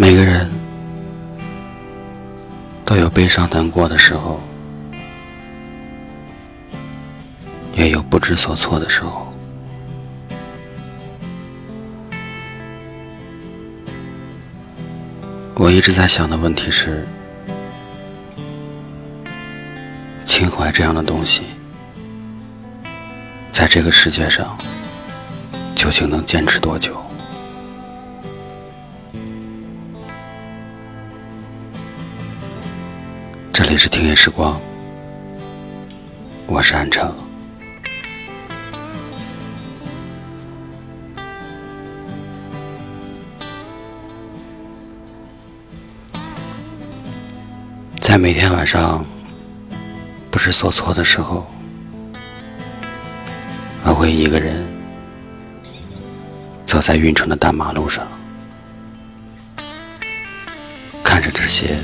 每个人都有悲伤难过的时候，也有不知所措的时候。我一直在想的问题是：情怀这样的东西，在这个世界上究竟能坚持多久？这里是听夜时光，我是安城。在每天晚上不知所措的时候，我会一个人走在运城的大马路上，看着这些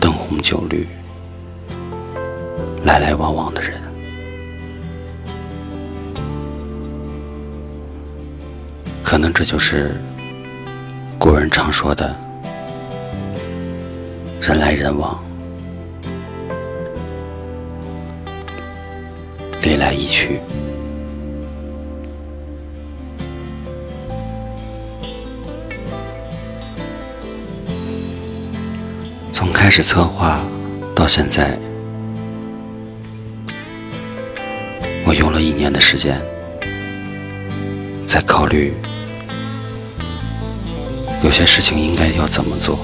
灯红酒绿、来来往往的人，可能这就是古人常说的“人来人往”。离来一去，从开始策划到现在，了一年的时间，在考虑有些事情应该要怎么做，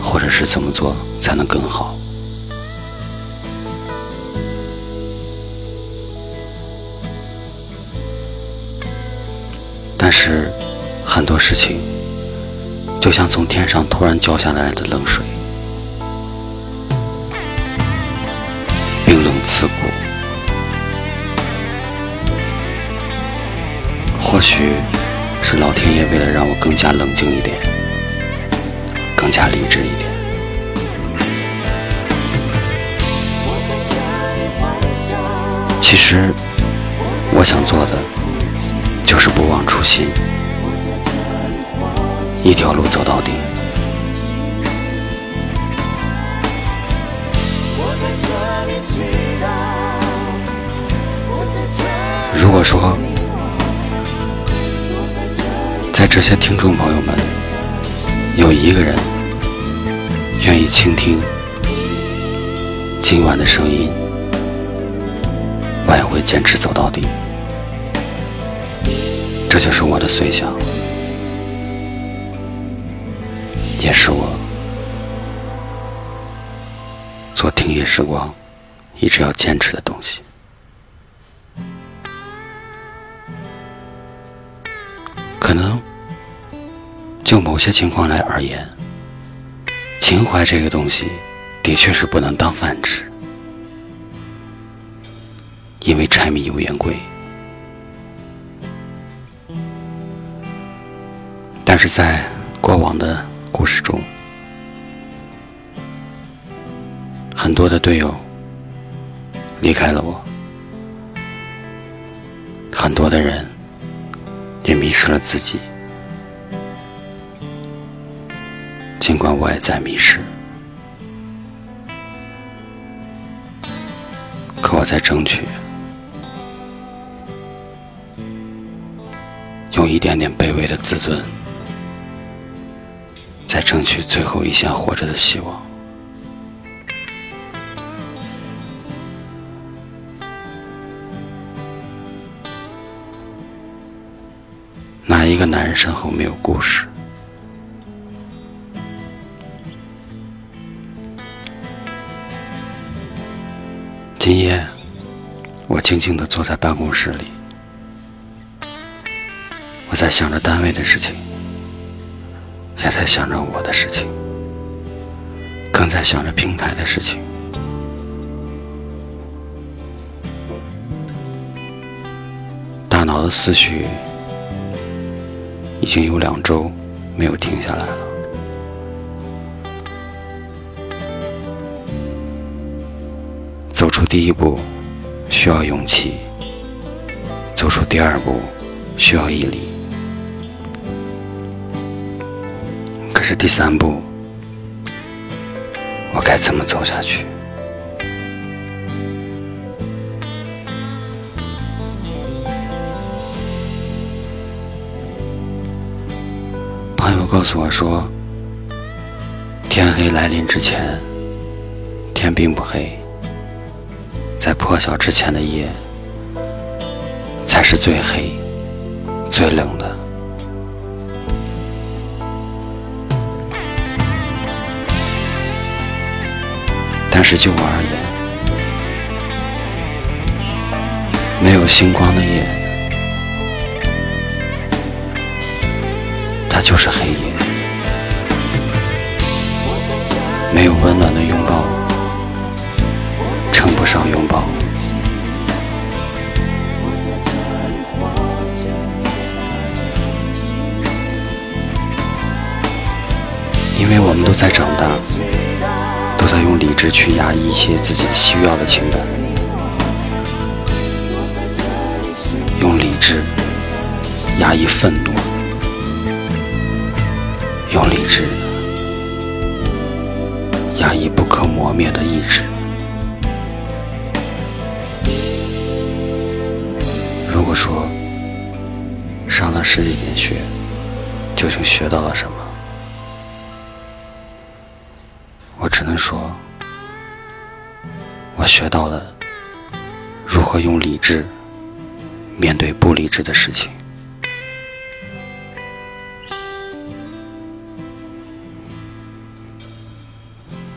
或者是怎么做才能更好。但是，很多事情就像从天上突然浇下来的冷水，冰冷刺骨。许是老天爷为了让我更加冷静一点，更加理智一点。其实，我想做的。就是不忘初心，一条路走到底。如果说，在这些听众朋友们有一个人愿意倾听今晚的声音，我也会坚持走到底。这就是我的随想，也是我做听夜时光一直要坚持的东西。可能就某些情况来而言，情怀这个东西的确是不能当饭吃，因为柴米油盐贵。但是在过往的故事中，很多的队友离开了我，很多的人也迷失了自己。尽管我也在迷失，可我在争取，用一点点卑微的自尊。在争取最后一线活着的希望。哪一个男人身后没有故事？今夜，我静静的坐在办公室里，我在想着单位的事情。也在想着我的事情，更在想着平台的事情。大脑的思绪已经有两周没有停下来了。第一步需要勇气，走出第二步需要毅力。可是第三步，我该怎么走下去？朋友告诉我说，天黑来临之前，天并不黑，在破晓之前的夜，才是最黑、最冷的。但是就我而言，没有星光的夜，它就是黑夜；没有温暖的上拥抱。因为我们都在长大。都在用理智去压抑一些自己需要的情感，用理智压抑愤怒，用理智压抑不可磨灭的意志。说上了十几年学，究竟学到了什么？我只能说，我学到了如何用理智面对不理智的事情。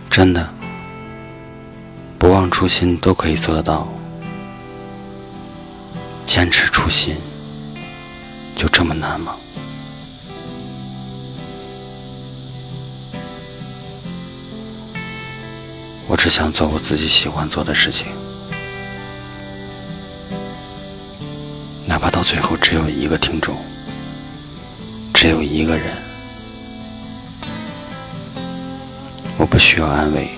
真的，不忘初心都可以做得到，坚持初心就这么难吗？我只想做我自己喜欢做的事情，哪怕到最后只有一个听众，只有一个人，我不需要安慰，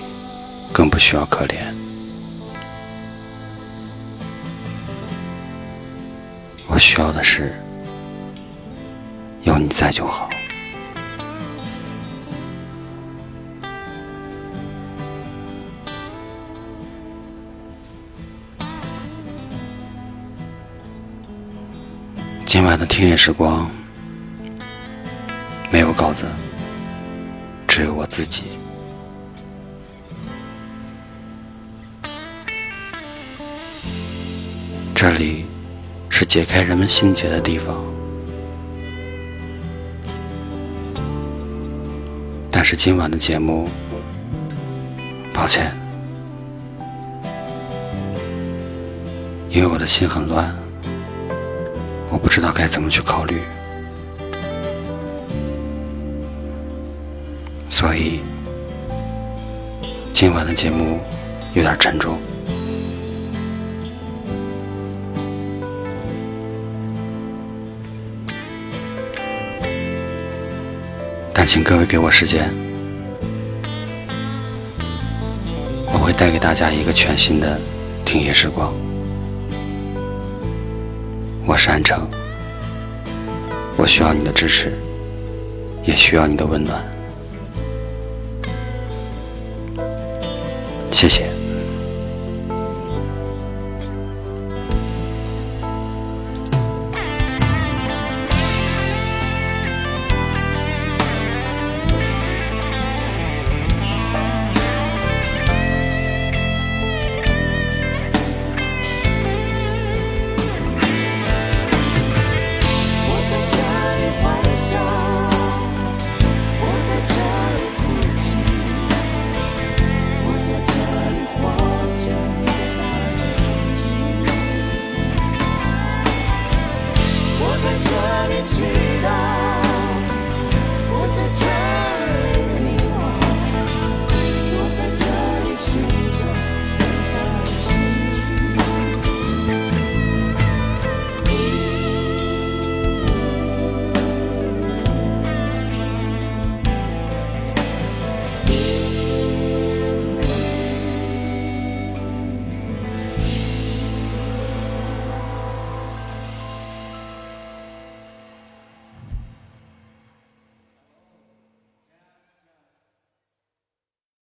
更不需要可怜，需要的是有你在就好。今晚的听夜时光没有稿子，只有我自己。这里是解开人们心结的地方，但是今晚的节目，抱歉，因为我的心很乱。我不知道该怎么去考虑，所以今晚的节目有点沉重，但请各位给我时间，我会带给大家一个全新的听夜时光。我是安城，我需要你的支持，也需要你的温暖，谢谢。to